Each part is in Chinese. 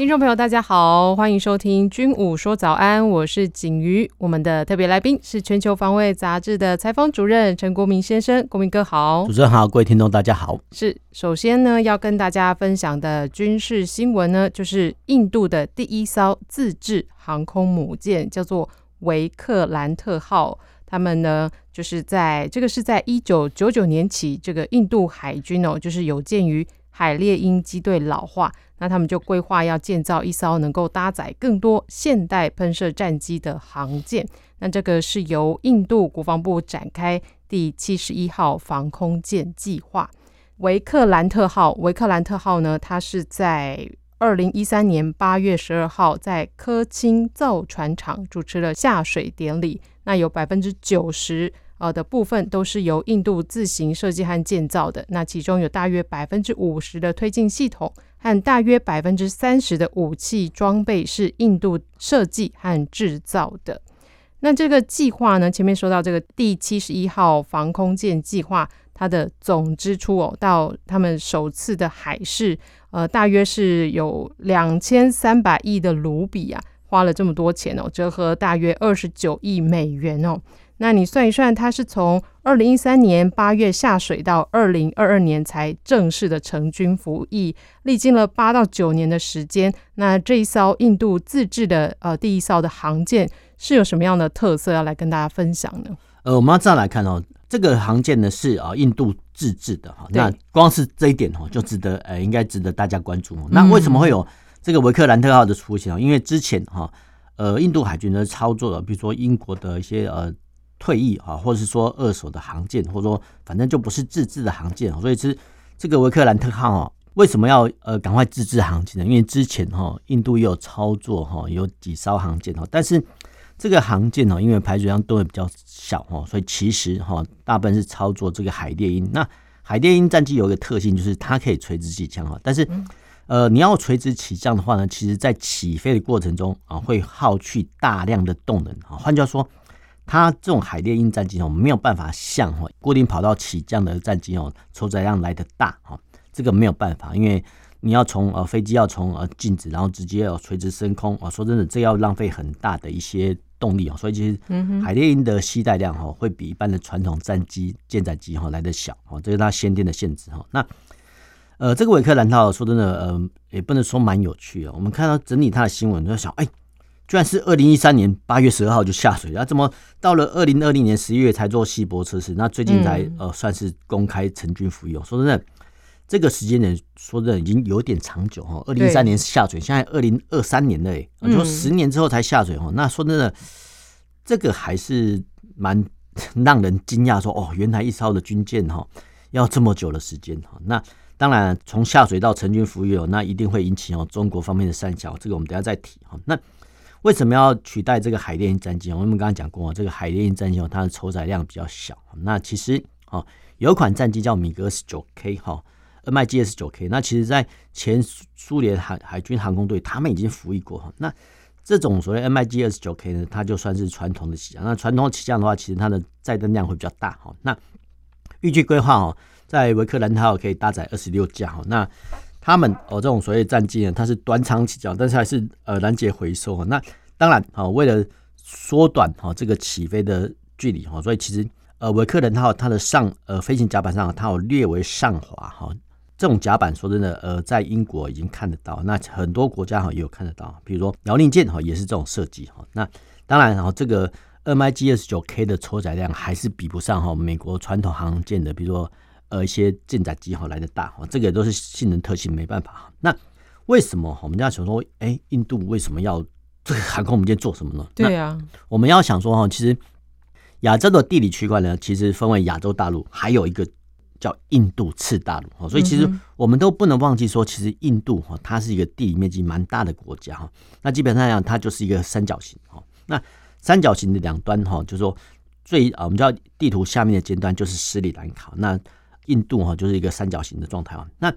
听众朋友，大家好，欢迎收听《军武说早安》，我是景瑜。我们的特别来宾是《全球防卫杂志》的采访主任陈国铭先生，国铭哥好。主持人好，各位听众大家好。是，首先呢，要跟大家分享的军事新闻呢，就是印度的第一艘自制航空母舰，叫做维克兰特号。他们呢，就是在这个是在一九九九年起，这个印度海军哦，就是有鉴于海猎鹰机队老化。那他们就规划要建造一艘能够搭载更多现代喷射战机的航舰。那这个是由印度国防部展开第七十一号防空舰计划。维克兰特号，维克兰特号呢，它是在二零一三年八月十二号在科钦造船厂主持了下水典礼。那有百分之九十。呃的部分都是由印度自行设计和建造的，那其中有大约百分之五十的推进系统和大约百分之三十的武器装备是印度设计和制造的。那这个计划呢，前面说到这个第七十一号防空舰计划，它的总支出哦，到他们首次的海试，呃，大约是有两千三百亿的卢比啊，花了这么多钱哦，折合大约二十九亿美元哦。那你算一算，它是从二零一三年八月下水到二零二二年才正式的成军服役，历经了八到九年的时间。那这一艘印度自制的呃第一艘的航舰是有什么样的特色要来跟大家分享呢？呃，我们要这样来看哦，这个航舰呢是啊印度自制的哈，那光是这一点哦就值得呃应该值得大家关注。那为什么会有这个维克兰特号的出现啊？因为之前哈呃印度海军呢操作了，比如说英国的一些呃。退役啊，或者是说二手的航舰，或者说反正就不是自制的航舰，所以是这个维克兰特号啊，为什么要呃赶快自制航舰呢？因为之前哈印度也有操作哈，有几艘航舰哈，但是这个航舰呢，因为排水量都会比较小哈，所以其实哈大部分是操作这个海猎鹰。那海猎鹰战机有一个特性，就是它可以垂直起降哈，但是呃你要垂直起降的话呢，其实在起飞的过程中啊会耗去大量的动能啊，换句话说。它这种海猎鹰战机哦，没有办法像哈固定跑道起降的战机哦，抽载量来的大哈，这个没有办法，因为你要从呃飞机要从呃静止，然后直接要垂直升空啊，说真的，这要浪费很大的一些动力哦，所以其实海猎鹰的携带量哈会比一般的传统战机舰载机哈来的小哦，这是它先天的限制哈。那呃这个维克兰特说真的呃也不能说蛮有趣的，我们看到整理它的新闻就想哎。居然是二零一三年八月十二号就下水，那怎么到了二零二零年十一月才做细波测试？那最近才呃算是公开成军服役。说真的，这个时间点说真的已经有点长久哈。二零一三年下水，现在二零二三年了，诶，就十年之后才下水哈。那说真的，这个还是蛮 让人惊讶，说哦，原来一艘的军舰哈要这么久的时间哈。那当然从下水到成军服役哦，那一定会引起哦中国方面的三角，这个我们等下再提哈。那为什么要取代这个海猎鹰战机？我们刚刚讲过，这个海猎鹰战机它的承载量比较小。那其实哦，有款战机叫米格十九 K 哈，MiG 二十九 K。那其实，在前苏联海海军航空队，他们已经服役过哈。那这种所谓 MiG 二十九 K 呢，它就算是传统的起降。那传统的起降的话，其实它的载灯量会比较大哈。那预计规划哦，在维克兰特号可以搭载二十六架哈。那他们哦，这种所谓战机呢，它是短场起降，但是还是呃拦截回收啊。那当然啊，为了缩短哈这个起飞的距离哈，所以其实呃维克兰特号它的上呃飞行甲板上它有略微上滑哈。这种甲板说真的呃在英国已经看得到，那很多国家哈也有看得到，比如说辽宁舰哈也是这种设计哈。那当然哈这个 MiG 二十九 K 的承载量还是比不上哈美国传统航舰的，比如说。呃，一些舰载机哈来的大哈，这个都是性能特性，没办法哈。那为什么我们要想说，哎、欸，印度为什么要这个航空母舰做什么呢？对呀、啊，我们要想说哈，其实亚洲的地理区块呢，其实分为亚洲大陆，还有一个叫印度次大陆哈。所以其实我们都不能忘记说，其实印度哈，它是一个地理面积蛮大的国家哈。那基本上讲，它就是一个三角形哈。那三角形的两端哈，就是说最啊，我们知道地图下面的尖端就是斯里兰卡，那印度哈就是一个三角形的状态啊。那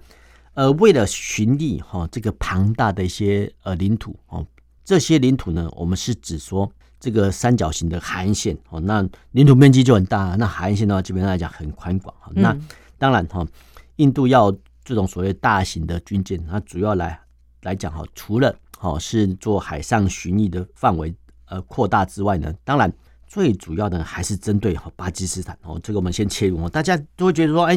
呃，为了寻觅哈这个庞大的一些呃领土哦，这些领土呢，我们是指说这个三角形的海岸线哦，那领土面积就很大，那海岸线的话，基本上来讲很宽广哈。那当然哈，印度要这种所谓大型的军舰，它主要来来讲哈，除了好是做海上巡弋的范围。呃，扩大之外呢，当然最主要的还是针对哈巴基斯坦哦，这个我们先切入。大家都会觉得说，哎，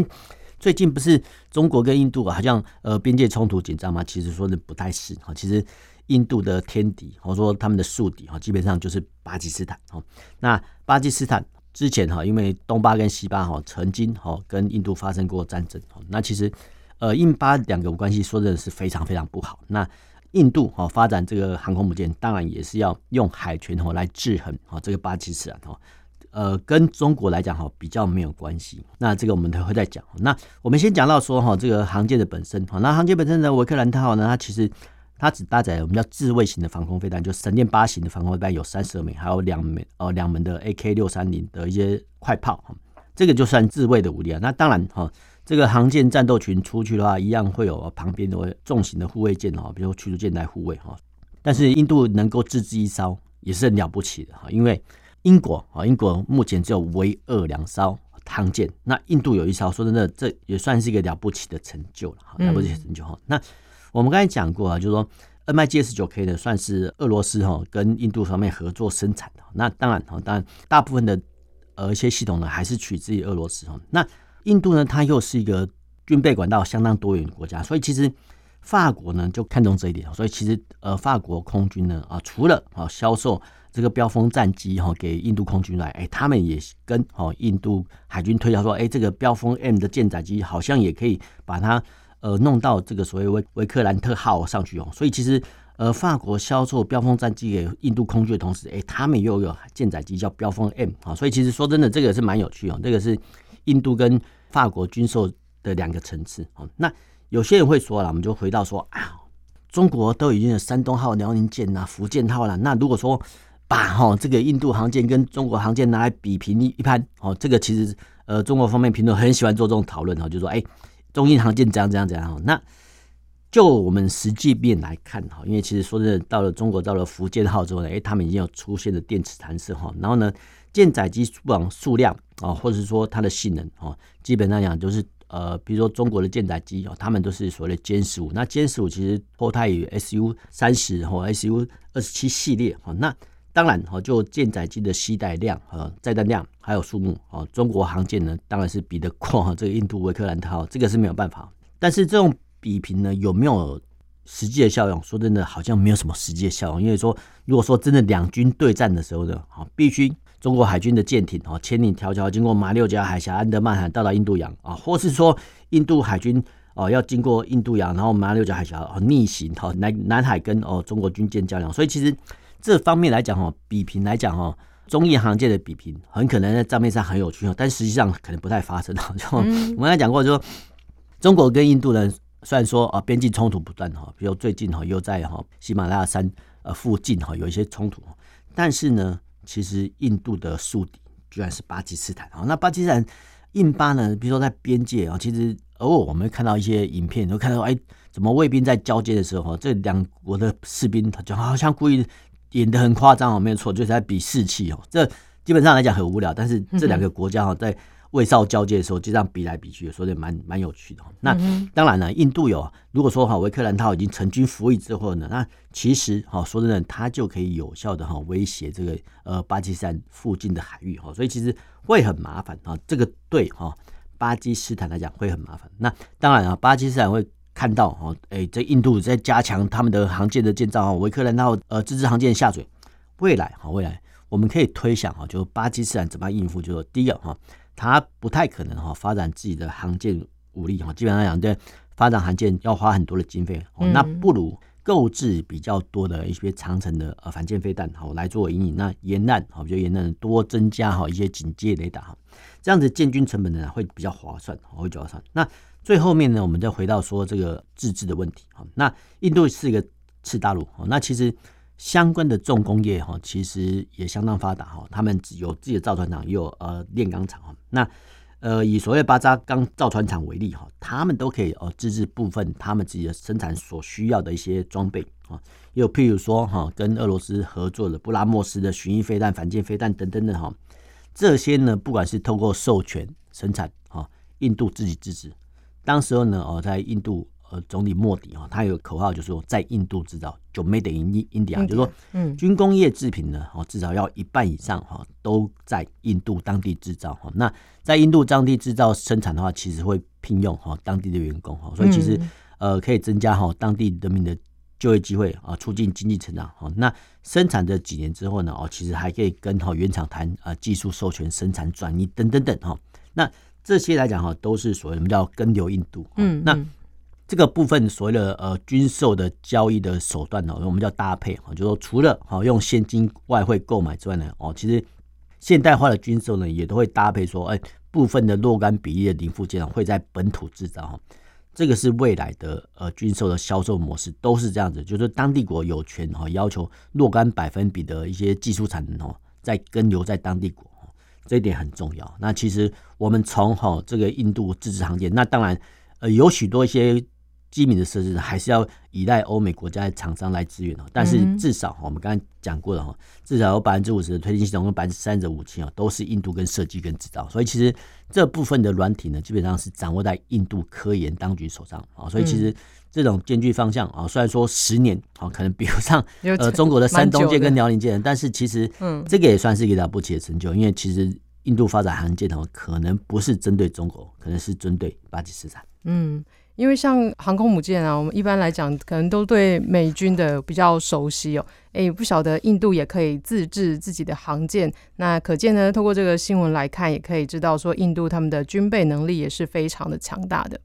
最近不是中国跟印度好像呃边界冲突紧张吗？其实说的不太是哈，其实印度的天敌或者说他们的宿敌哈，基本上就是巴基斯坦哦。那巴基斯坦之前哈，因为东巴跟西巴哈曾经哈跟印度发生过战争哦，那其实呃印巴两个关系说真的是非常非常不好。那印度哈发展这个航空母舰，当然也是要用海权哈来制衡哈这个巴基斯坦哈，呃，跟中国来讲哈比较没有关系。那这个我们都会再讲。那我们先讲到说哈这个航舰的本身哈，那航舰本身的维克兰特号呢，它其实它只搭载我们叫自卫型的防空飞弹，就闪电八型的防空飞弹有三十二枚，还有两枚呃两门的 AK 六三零的一些快炮，这个就算自卫的武力啊。那当然哈。这个航舰战斗群出去的话，一样会有旁边的重型的护卫舰哈，比如驱逐舰来护卫哈。但是印度能够自制一艘也是很了不起的哈，因为英国啊，英国目前只有唯二两艘航舰，那印度有一艘，说真的，这也算是一个了不起的成就了哈，了不起的成就哈。嗯、那我们刚才讲过啊，就是说 MIG 29K 呢，算是俄罗斯哈跟印度方面合作生产的。那当然哈，当然大部分的呃一些系统呢，还是取自于俄罗斯哈。那印度呢，它又是一个军备管道相当多元的国家，所以其实法国呢就看重这一点，所以其实呃法国空军呢啊，除了啊销售这个飙风战机哈给印度空军来，哎，他们也跟哦印度海军推销说，哎，这个飙风 M 的舰载机好像也可以把它呃弄到这个所谓维维克兰特号上去哦，所以其实呃法国销售飙风战机给印度空军的同时，哎，他们又有舰载机叫飙风 M 啊，所以其实说真的，这个是蛮有趣哦，这个是印度跟法国军售的两个层次，那有些人会说了，我们就回到说啊，中国都已经有山东号、辽宁舰呐、福建号了，那如果说把哈这个印度航舰跟中国航舰拿来比拼一一盘，哦，这个其实呃中国方面评论很喜欢做这种讨论哈，就说哎，中印航舰怎样怎样怎样哈，那就我们实际面来看哈，因为其实说真的，到了中国到了福建号之后呢，哎，他们已经有出现了电磁弹射哈，然后呢。舰载机数量数量啊，或者是说它的性能哦，基本上讲就是呃，比如说中国的舰载机哦，他们都是所谓的歼十五。那歼十五其实脱胎于 SU 三十或 SU 二十七系列哦。那当然哦，就舰载机的携带量和载弹量还有数目哦，中国航舰呢当然是比得过哈这个印度维克兰特号，这个是没有办法。但是这种比拼呢，有没有实际的效用？说真的，好像没有什么实际的效用。因为说如果说真的两军对战的时候呢，啊，必须。中国海军的舰艇哦，千里迢迢经过马六甲海峡、安德曼海到达印度洋啊，或是说印度海军哦要经过印度洋，然后马六甲海峡哦逆行哈南南海跟哦中国军舰较量，所以其实这方面来讲哦，比拼来讲哦，中印航舰的比拼很可能在账面上很有趣哦，但实际上可能不太发生哈。就我们刚才讲过，就说中国跟印度人虽然说啊边境冲突不断哈，比如最近哈又在哈喜马拉雅山呃附近哈有一些冲突，但是呢。其实印度的宿敌居然是巴基斯坦啊！那巴基斯坦印巴呢？比如说在边界啊，其实偶尔我们会看到一些影片，都看到哎，怎么卫兵在交接的时候，这两国的士兵他就好像故意演得很夸张哦，没有错，就是在比士气哦。这基本上来讲很无聊，但是这两个国家哈在。卫少交界的时候，就这样比来比去，说的蛮蛮有趣的。那当然了，印度有，如果说哈维克兰特号已经成军服役之后呢，那其实哈说真的，它就可以有效的哈威胁这个呃巴基斯坦附近的海域哈，所以其实会很麻烦啊。这个对哈巴基斯坦来讲会很麻烦。那当然啊，巴基斯坦会看到哈，哎，这印度在加强他们的航舰的建造啊，维克兰特号呃自制航舰下水，未来哈未来我们可以推想哈，就巴基斯坦怎么样应付，就是第一个哈。他不太可能哈发展自己的航舰武力哈，基本上讲，对发展航舰要花很多的经费，那不如购置比较多的一些长城的呃反舰飞弹好来做引引。那沿岸好，就沿岸多增加哈一些警戒雷达哈，这样子建军成本呢会比较划算，会比较划算。那最后面呢，我们再回到说这个自治的问题哈。那印度是一个次大陆，那其实相关的重工业哈，其实也相当发达哈。他们有自己的造船厂，也有呃炼钢厂哈。那呃以所谓巴扎钢造船厂为例哈，他们都可以呃自制部分他们自己的生产所需要的一些装备啊。又譬如说哈，跟俄罗斯合作的布拉莫斯的巡弋飞弹、反舰飞弹等等的哈，这些呢，不管是透过授权生产哈，印度自己自制。当时候呢哦，在印度。呃，总理莫迪啊，他有口号，就是说在印度制造，就 Made in India，就是说，嗯，军工业制品呢，哦，至少要一半以上哈，都在印度当地制造哈。那在印度当地制造生产的话，其实会聘用哈当地的员工哈，所以其实呃可以增加哈当地人民的就业机会啊，促进经济成长哈。那生产这几年之后呢，哦，其实还可以跟哈原厂谈啊技术授权、生产转移等等等哈。那这些来讲哈，都是所谓我们叫跟留印度，嗯，那。这个部分所谓的呃军售的交易的手段呢，我们叫搭配啊，就是说除了好用现金外汇购买之外呢，哦，其实现代化的军售呢也都会搭配说，哎，部分的若干比例的零附件会在本土制造哈，这个是未来的呃军售的销售模式都是这样子，就是当地国有权哈要求若干百分比的一些技术产能哦，在跟留在当地国，这一点很重要。那其实我们从哈这个印度自制航舰，那当然呃有许多一些。机敏的设置还是要依赖欧美国家的厂商来支援，但是至少我们刚才讲过了哈，至少有百分之五十的推进系统跟百分之三十的武器啊，都是印度跟设计跟制造，所以其实这部分的软体呢，基本上是掌握在印度科研当局手上啊。所以其实这种艰巨方向啊，虽然说十年啊可能比不上 呃中国的山东舰跟辽宁舰，但是其实嗯这个也算是一个了不起的成就，因为其实印度发展航舰的话，可能不是针对中国，可能是针对巴基斯坦。嗯。因为像航空母舰啊，我们一般来讲可能都对美军的比较熟悉哦。诶，不晓得印度也可以自制自己的航舰，那可见呢，透过这个新闻来看，也可以知道说，印度他们的军备能力也是非常的强大的。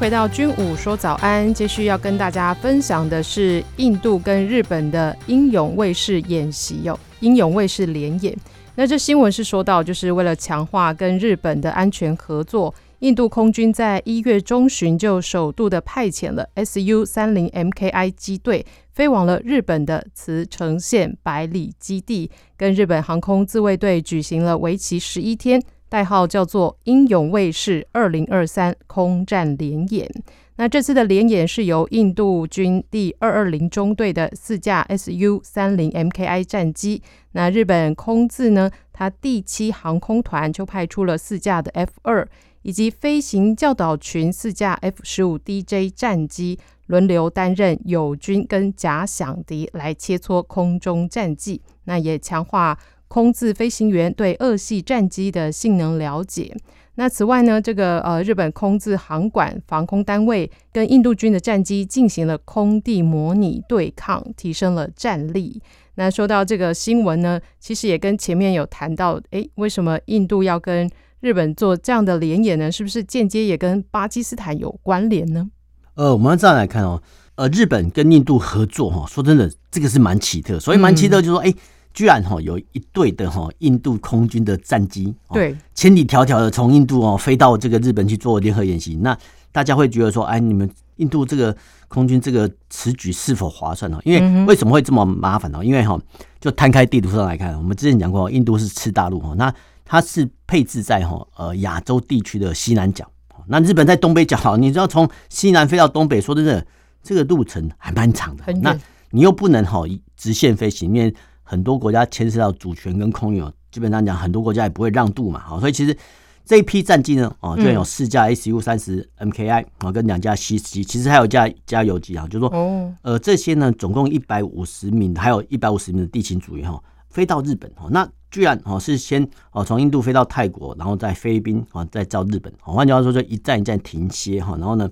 回到军武说早安，继续要跟大家分享的是印度跟日本的英勇卫士演习哟，英勇卫士联演。那这新闻是说到，就是为了强化跟日本的安全合作，印度空军在一月中旬就首度的派遣了 Su 三零 MKI 机队飞往了日本的茨城县百里基地，跟日本航空自卫队举行了为期十一天。代号叫做“英勇卫士二零二三”空战联演。那这次的联演是由印度军第二二零中队的四架 Su 三零 MKI 战机。那日本空自呢，它第七航空团就派出了四架的 F 二，以及飞行教导群四架 F 十五 DJ 战机，轮流担任友军跟假想敌来切磋空中战绩。那也强化。空自飞行员对二系战机的性能了解。那此外呢，这个呃日本空自航管防空单位跟印度军的战机进行了空地模拟对抗，提升了战力。那说到这个新闻呢，其实也跟前面有谈到，诶，为什么印度要跟日本做这样的联演呢？是不是间接也跟巴基斯坦有关联呢？呃，我们这样来看哦，呃，日本跟印度合作哈，说真的，这个是蛮奇特，所以蛮奇特，就是说，诶、嗯。居然哈有一队的哈印度空军的战机，对，千里迢迢的从印度哦飞到这个日本去做联合演习，那大家会觉得说，哎，你们印度这个空军这个此举是否划算呢？因为为什么会这么麻烦呢？因为哈，就摊开地图上来看，我们之前讲过，印度是次大陆哈，那它是配置在哈呃亚洲地区的西南角，那日本在东北角，你知道从西南飞到东北，说真的，这个路程还蛮长的，那你又不能哈直线飞行，因为很多国家牵涉到主权跟空域，基本上讲，很多国家也不会让渡嘛。好，所以其实这一批战机呢，哦，居然有四架 Su 三十 MKI 啊，跟两架 C 十七，其实还有架加油机啊，就是说，呃，这些呢，总共一百五十名，还有一百五十名的地勤组员哈，飞到日本哦，那居然哦是先哦从印度飞到泰国，然后在菲律宾啊，再到日本。换句话说，就一站一站停歇哈，然后呢，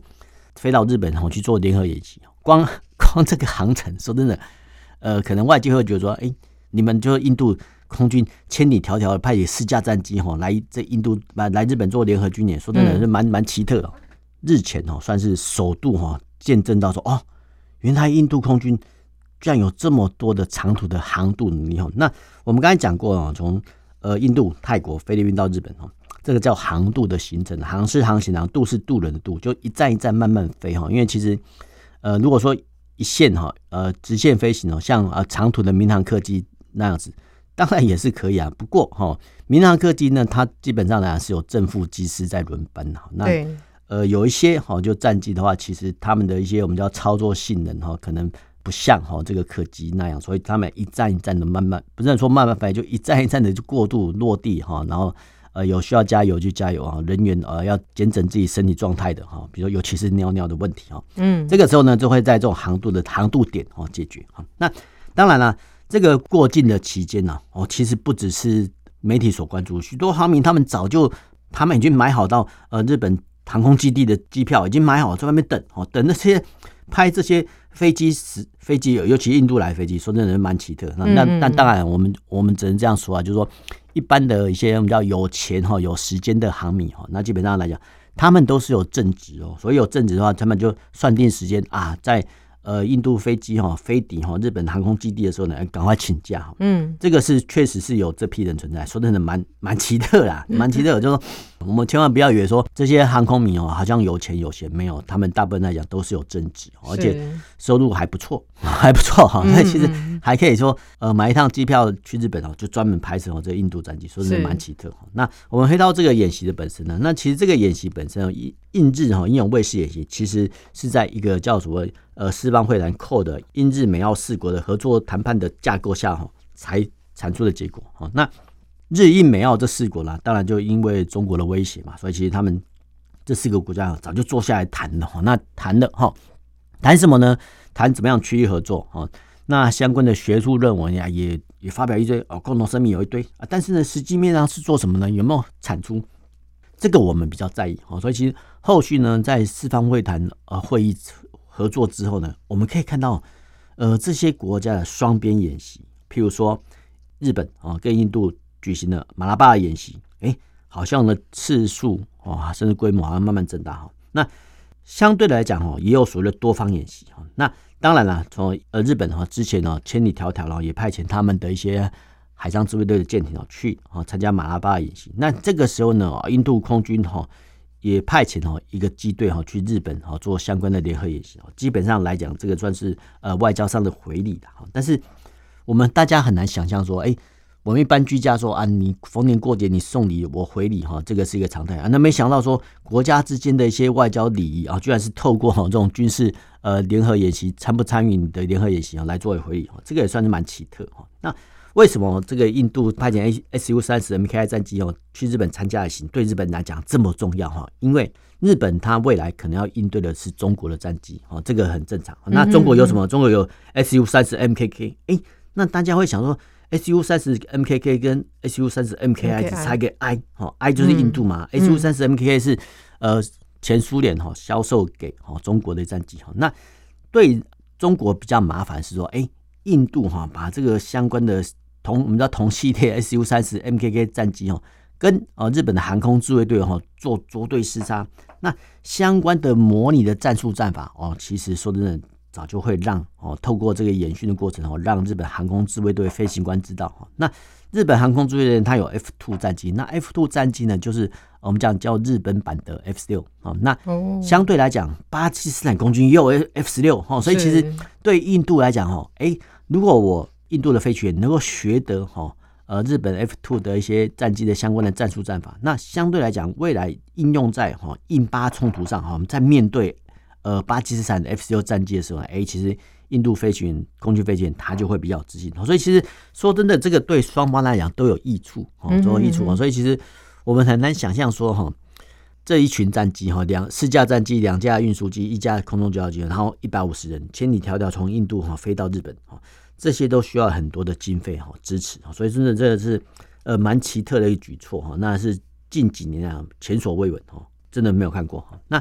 飞到日本然后去做联合演习。光 光这个航程，说真的，呃，可能外界会觉得说，哎。你们就印度空军千里迢迢的派遣四架战机哈来这印度来来日本做联合军演，说真的是蛮蛮奇特的。日前哦算是首度哈见证到说哦，原来印度空军居然有这么多的长途的航渡能力哈。那我们刚才讲过哦，从呃印度、泰国、菲律宾到日本哈，这个叫航渡的行程，航是航行的航，渡是渡人的渡，就一站一站慢慢飞哈。因为其实呃如果说一线哈，呃，直线飞行哦，像呃长途的民航客机那样子，当然也是可以啊。不过哈，民航客机呢，它基本上来讲是有正副机师在轮班哈。那呃，有一些哈，就战机的话，其实他们的一些我们叫操作性能哈，可能不像哈这个客机那样，所以他们一站一站的慢慢，不是说慢慢飞，就一站一站的就过渡落地哈，然后。呃，有需要加油就加油啊！人员呃要检整自己身体状态的哈，比如尤其是尿尿的问题哈，嗯，这个时候呢就会在这种航度的航度点哦解决哈。那当然了，这个过境的期间呢，哦，其实不只是媒体所关注，许多航民他们早就他们已经买好到呃日本航空基地的机票，已经买好在外面等哦，等那些拍这些飞机时飞机，尤其印度来飞机，说真的蛮奇特。那那但当然我们我们只能这样说啊，就是说。一般的一些我们叫有钱哈、有时间的航民哈，那基本上来讲，他们都是有正职哦，所以有正职的话，他们就算定时间啊，在。呃，印度飞机哈飞抵哈日本航空基地的时候呢，赶快请假。嗯，这个是确实是有这批人存在，说真的蛮蛮奇特啦，蛮奇特的。就是说我们千万不要以为说这些航空迷哦，好像有钱有闲，没有，他们大部分来讲都是有正职，而且收入还不错，还不错哈。那其实还可以说，呃，买一趟机票去日本哦，就专门拍摄哦这个印度战机，说真的蛮奇特。那我们回到这个演习的本身呢，那其实这个演习本身印印日哈英勇卫士演习，其实是在一个叫什么？呃，四方会谈扣的印日美澳四国的合作谈判的架构下哈，才产出的结果哈。那日印美澳这四国啦，当然就因为中国的威胁嘛，所以其实他们这四个国家早就坐下来谈了哈。那谈了哈，谈什么呢？谈怎么样区域合作哈。那相关的学术论文呀，也也发表一堆哦，共同声明有一堆啊。但是呢，实际面上是做什么呢？有没有产出？这个我们比较在意哈。所以其实后续呢，在四方会谈呃会议。合作之后呢，我们可以看到，呃，这些国家的双边演习，譬如说日本啊跟印度举行的马拉巴演习，哎，好像呢次数啊甚至规模好像慢慢增大哈。那相对来讲哈，也有所谓的多方演习哈。那当然了，从呃日本哈之前呢千里迢迢然后也派遣他们的一些海上自卫队的舰艇啊去啊参加马拉巴演习。那这个时候呢，印度空军哈。也派遣哈一个机队哈去日本哈做相关的联合演习，基本上来讲，这个算是呃外交上的回礼的哈。但是我们大家很难想象说，哎，我们一般居家说啊，你逢年过节你送礼我回礼哈，这个是一个常态啊。那没想到说国家之间的一些外交礼仪啊，居然是透过哈这种军事呃联合演习参不参与你的联合演习啊来作为回礼哈，这个也算是蛮奇特哈。那为什么这个印度派遣 Su 三十 MKI 战机哦去日本参加的行对日本来讲这么重要哈？因为日本它未来可能要应对的是中国的战机哦，这个很正常。那中国有什么？中国有 Su 三十 MKK，哎，那大家会想说 Su 三十 MKK 跟 Su 三十 MKI 只差一个 I 哈，I 就是印度嘛，Su 三十 MKK 是呃前苏联哈销售给哈中国的战机哈。那对中国比较麻烦是说，哎，印度哈把这个相关的。同我们知道同系列 Su 三十 MKK 战机哦，跟呃日本的航空自卫队哈做作对厮杀，那相关的模拟的战术战法哦，其实说真的早就会让哦透过这个演训的过程哦，让日本航空自卫队飞行官知道哈。那日本航空自卫队它有 F two 战机，那 F two 战机呢，就是我们讲叫日本版的 F 十六啊。那相对来讲，巴基斯坦空军也有 F 十六哦，所以其实对印度来讲哦，哎，如果我印度的飞行员能够学得哈呃日本 F two 的一些战机的相关的战术战法，那相对来讲，未来应用在哈印巴冲突上哈，我们在面对呃巴基斯坦的 F 十六战机的时候，哎，其实印度飞行员、空军飞行员他就会比较自信。所以其实说真的，这个对双方来讲都有益处哦，都有益处啊。所以其实我们很难想象说哈，这一群战机哈，两四架战机、两架运输机、一架空中交流机，然后一百五十人千里迢迢从印度哈飞到日本哈。这些都需要很多的经费哈支持，所以真的这个是呃蛮奇特的一个举措哈，那是近几年啊前所未闻哈，真的没有看过哈。那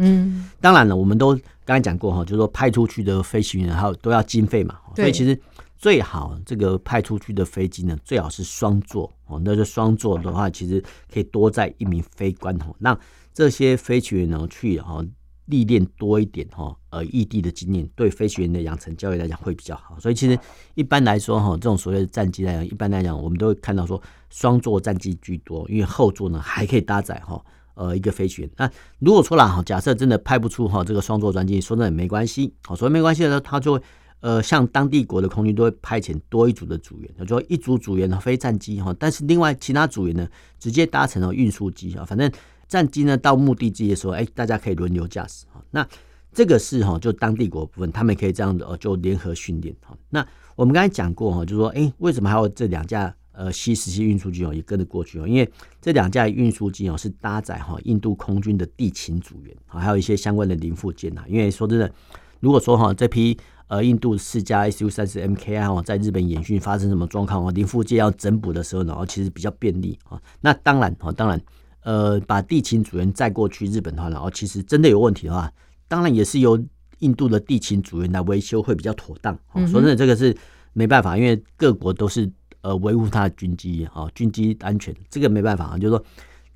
当然了，我们都刚才讲过哈，就是说派出去的飞行员还有都要经费嘛，所以其实最好这个派出去的飞机呢，最好是双座哦。那就双座的话，其实可以多载一名飞官哦，让这些飞行员呢去哈历练多一点哈，呃，异地的经验，对飞行员的养成教育来讲会比较好。所以其实一般来说哈，这种所谓的战机来讲，一般来讲我们都会看到说双座战机居多，因为后座呢还可以搭载哈呃一个飞行员。那如果说啦哈，假设真的派不出哈这个双座专机，说那也没关系，好，所以没关系的时候，他就会。呃，像当地国的空军都会派遣多一组的组员，就说一组组员呢飞战机哈，但是另外其他组员呢直接搭乘了运输机哈，反正战机呢到目的地的时候，哎，大家可以轮流驾驶哈。那这个是哈，就当地国部分他们可以这样子哦，就联合训练哈。那我们刚才讲过哈，就说哎，为什么还有这两架呃 C 十七运输机哦也跟着过去哦？因为这两架运输机哦是搭载哈印度空军的地勤组员啊，还有一些相关的零附件呐。因为说真的，如果说哈这批呃，印度四架 Su 三十 MKI 哦，在日本演训发生什么状况哦，零附件要整补的时候呢，其实比较便利啊。那当然哦，当然，呃，把地勤组员载过去日本的话然后，其实真的有问题的话，当然也是由印度的地勤组员来维修会比较妥当。哦，说真的，这个是没办法，因为各国都是呃维护他的军机啊，军机安全，这个没办法啊，就是说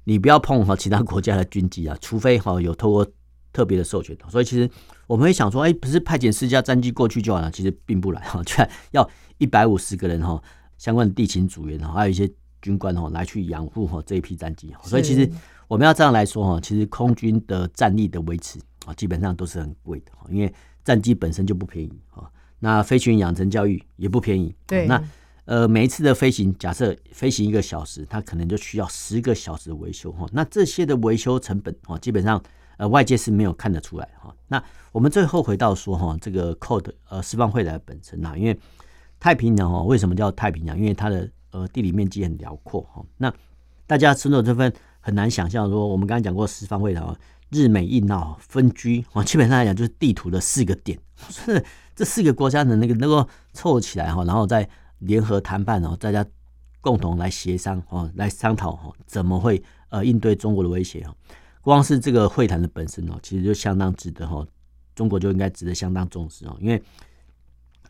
你不要碰哈其他国家的军机啊，除非哈有透过。特别的授权，所以其实我们会想说，哎，不是派遣四架战机过去就好了，其实并不然哈，就要一百五十个人哈，相关的地勤组员哈，还有一些军官哈，来去养护哈这一批战机。所以其实我们要这样来说哈，其实空军的战力的维持啊，基本上都是很贵的哈，因为战机本身就不便宜哈，那飞行员养成教育也不便宜。对，那呃每一次的飞行，假设飞行一个小时，它可能就需要十个小时的维修哈，那这些的维修成本啊，基本上。呃，外界是没有看得出来哈。那我们最后回到说哈，这个 code 呃，释放会来本身呐，因为太平洋哦，为什么叫太平洋？因为它的呃地理面积很辽阔哈。那大家村落这份很难想象说，我们刚刚讲过四方会谈，日美印澳分居啊，基本上来讲就是地图的四个点，是这四个国家的那个能够凑起来哈，然后再联合谈判哦，大家共同来协商哦，来商讨哈，怎么会呃应对中国的威胁啊？光是这个会谈的本身哦，其实就相当值得哈，中国就应该值得相当重视哦，因为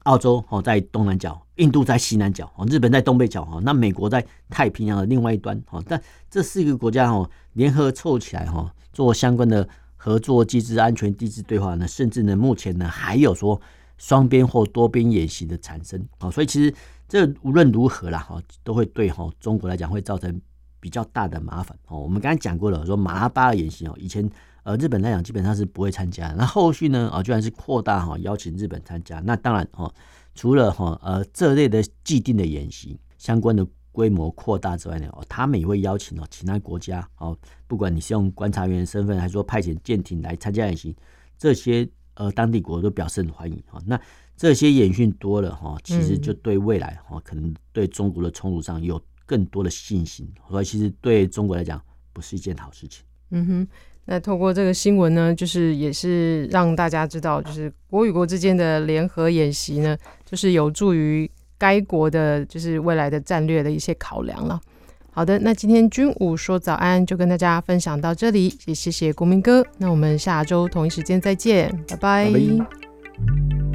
澳洲哦在东南角，印度在西南角哦，日本在东北角哈，那美国在太平洋的另外一端哈，但这四个国家哦联合凑起来哈，做相关的合作机制、安全机制对话呢，甚至呢目前呢还有说双边或多边演习的产生啊，所以其实这无论如何啦哈，都会对哈中国来讲会造成。比较大的麻烦哦，我们刚才讲过了，说马拉巴的演习哦，以前呃日本来讲基本上是不会参加，那后续呢啊居然是扩大哈邀请日本参加，那当然哦，除了哈呃这类的既定的演习相关的规模扩大之外呢，哦他们也会邀请哦其他国家哦，不管你是用观察员的身份，还是说派遣舰艇来参加演习，这些呃当地国都表示很欢迎哈。那这些演训多了哈，其实就对未来哈可能对中国的冲突上有。更多的信心，所以其实对中国来讲不是一件好事情。嗯哼，那透过这个新闻呢，就是也是让大家知道，就是国与国之间的联合演习呢，就是有助于该国的，就是未来的战略的一些考量了。好的，那今天军武说早安就跟大家分享到这里，也谢谢国民哥。那我们下周同一时间再见，拜拜。